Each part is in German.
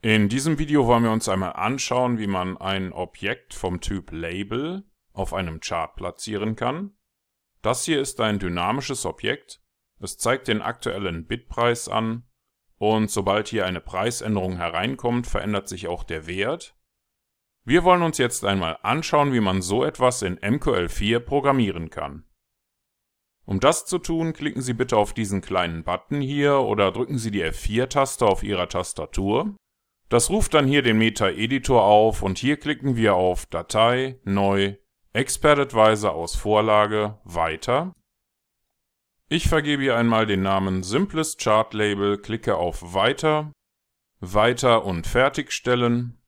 In diesem Video wollen wir uns einmal anschauen, wie man ein Objekt vom Typ Label auf einem Chart platzieren kann. Das hier ist ein dynamisches Objekt. Es zeigt den aktuellen Bitpreis an und sobald hier eine Preisänderung hereinkommt, verändert sich auch der Wert. Wir wollen uns jetzt einmal anschauen, wie man so etwas in MQL4 programmieren kann. Um das zu tun, klicken Sie bitte auf diesen kleinen Button hier oder drücken Sie die F4-Taste auf Ihrer Tastatur. Das ruft dann hier den Meta-Editor auf und hier klicken wir auf Datei, Neu, Expert Advisor aus Vorlage, Weiter. Ich vergebe hier einmal den Namen Simples Chart Label, klicke auf Weiter, Weiter und Fertigstellen.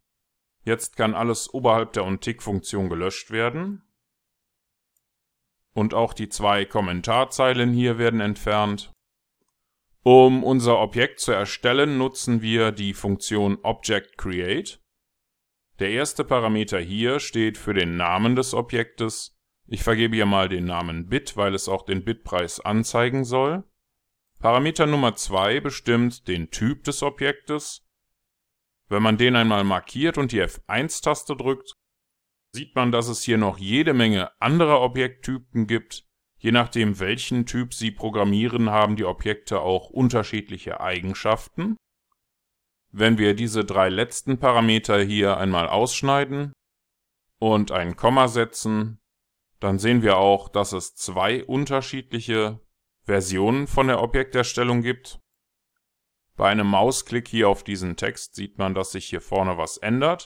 Jetzt kann alles oberhalb der OnTick-Funktion gelöscht werden. Und auch die zwei Kommentarzeilen hier werden entfernt. Um unser Objekt zu erstellen, nutzen wir die Funktion ObjectCreate. Der erste Parameter hier steht für den Namen des Objektes. Ich vergebe hier mal den Namen Bit, weil es auch den Bitpreis anzeigen soll. Parameter Nummer 2 bestimmt den Typ des Objektes. Wenn man den einmal markiert und die F1-Taste drückt, sieht man, dass es hier noch jede Menge anderer Objekttypen gibt, Je nachdem, welchen Typ Sie programmieren, haben die Objekte auch unterschiedliche Eigenschaften. Wenn wir diese drei letzten Parameter hier einmal ausschneiden und ein Komma setzen, dann sehen wir auch, dass es zwei unterschiedliche Versionen von der Objekterstellung gibt. Bei einem Mausklick hier auf diesen Text sieht man, dass sich hier vorne was ändert.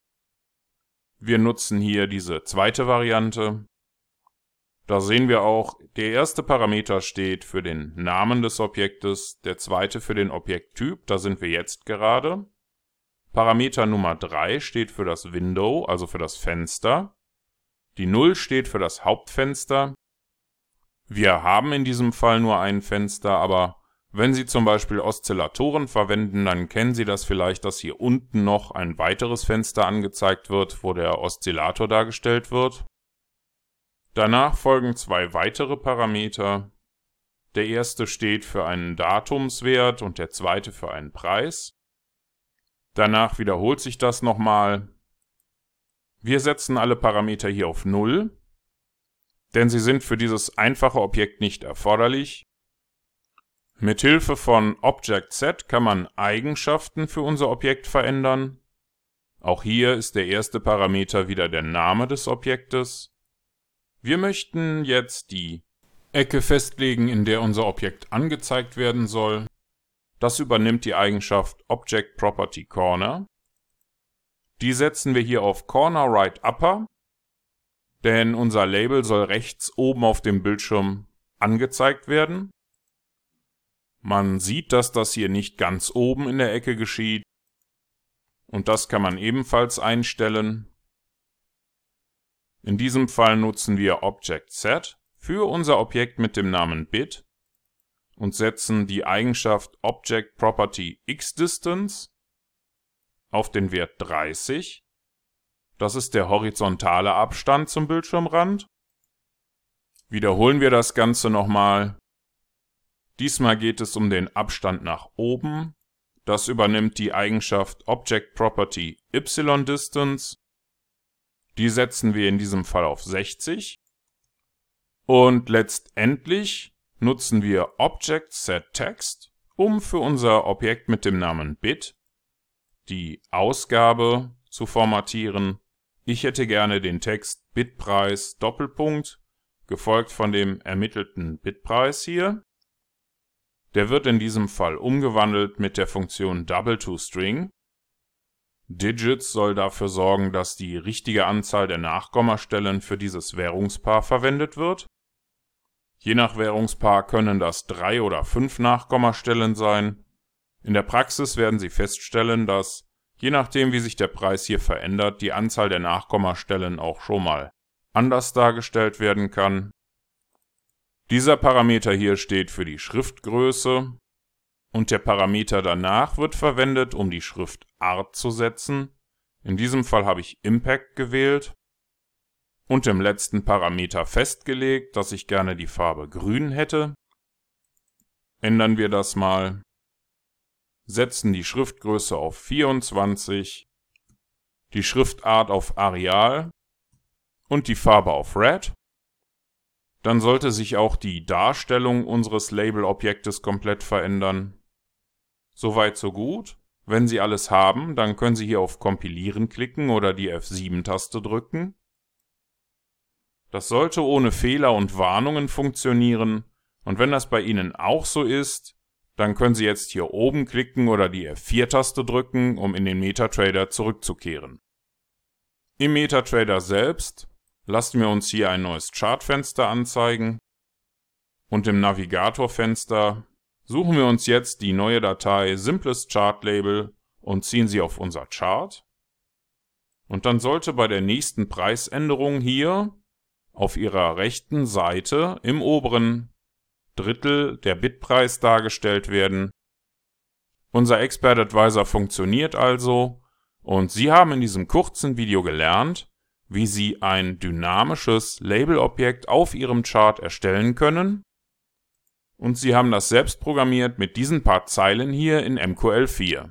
Wir nutzen hier diese zweite Variante. Da sehen wir auch, der erste Parameter steht für den Namen des Objektes, der zweite für den Objekttyp, da sind wir jetzt gerade. Parameter Nummer 3 steht für das Window, also für das Fenster. Die 0 steht für das Hauptfenster. Wir haben in diesem Fall nur ein Fenster, aber wenn Sie zum Beispiel Oszillatoren verwenden, dann kennen Sie das vielleicht, dass hier unten noch ein weiteres Fenster angezeigt wird, wo der Oszillator dargestellt wird. Danach folgen zwei weitere Parameter. Der erste steht für einen Datumswert und der zweite für einen Preis. Danach wiederholt sich das nochmal. Wir setzen alle Parameter hier auf 0, denn sie sind für dieses einfache Objekt nicht erforderlich. Mithilfe von Object-Set kann man Eigenschaften für unser Objekt verändern. Auch hier ist der erste Parameter wieder der Name des Objektes. Wir möchten jetzt die Ecke festlegen, in der unser Objekt angezeigt werden soll. Das übernimmt die Eigenschaft Object Property Corner. Die setzen wir hier auf Corner Right Upper, denn unser Label soll rechts oben auf dem Bildschirm angezeigt werden. Man sieht, dass das hier nicht ganz oben in der Ecke geschieht. Und das kann man ebenfalls einstellen. In diesem Fall nutzen wir Object-Set für unser Objekt mit dem Namen Bit und setzen die Eigenschaft Object Property XDistance auf den Wert 30. Das ist der horizontale Abstand zum Bildschirmrand. Wiederholen wir das Ganze nochmal. Diesmal geht es um den Abstand nach oben. Das übernimmt die Eigenschaft Object Property YDistance die setzen wir in diesem Fall auf 60. Und letztendlich nutzen wir Object Set Text, um für unser Objekt mit dem Namen Bit die Ausgabe zu formatieren. Ich hätte gerne den Text Bitpreis Doppelpunkt, gefolgt von dem ermittelten Bitpreis hier. Der wird in diesem Fall umgewandelt mit der Funktion Double to String Digits soll dafür sorgen, dass die richtige Anzahl der Nachkommastellen für dieses Währungspaar verwendet wird. Je nach Währungspaar können das drei oder fünf Nachkommastellen sein. In der Praxis werden Sie feststellen, dass, je nachdem wie sich der Preis hier verändert, die Anzahl der Nachkommastellen auch schon mal anders dargestellt werden kann. Dieser Parameter hier steht für die Schriftgröße und der Parameter danach wird verwendet, um die Schriftart zu setzen. In diesem Fall habe ich Impact gewählt und im letzten Parameter festgelegt, dass ich gerne die Farbe grün hätte. Ändern wir das mal. setzen die Schriftgröße auf 24, die Schriftart auf Arial und die Farbe auf Red, dann sollte sich auch die Darstellung unseres Label-Objektes komplett verändern. Soweit so gut. Wenn Sie alles haben, dann können Sie hier auf Kompilieren klicken oder die F7-Taste drücken. Das sollte ohne Fehler und Warnungen funktionieren und wenn das bei Ihnen auch so ist, dann können Sie jetzt hier oben klicken oder die F4-Taste drücken, um in den MetaTrader zurückzukehren. Im MetaTrader selbst lassen wir uns hier ein neues Chartfenster anzeigen und im Navigatorfenster suchen wir uns jetzt die neue Datei Simples Chart Label und ziehen sie auf unser Chart. Und dann sollte bei der nächsten Preisänderung hier auf Ihrer rechten Seite im oberen Drittel der Bitpreis dargestellt werden. Unser Expert Advisor funktioniert also und Sie haben in diesem kurzen Video gelernt, wie Sie ein dynamisches Labelobjekt auf Ihrem Chart erstellen können und Sie haben das selbst programmiert mit diesen paar Zeilen hier in MQL4.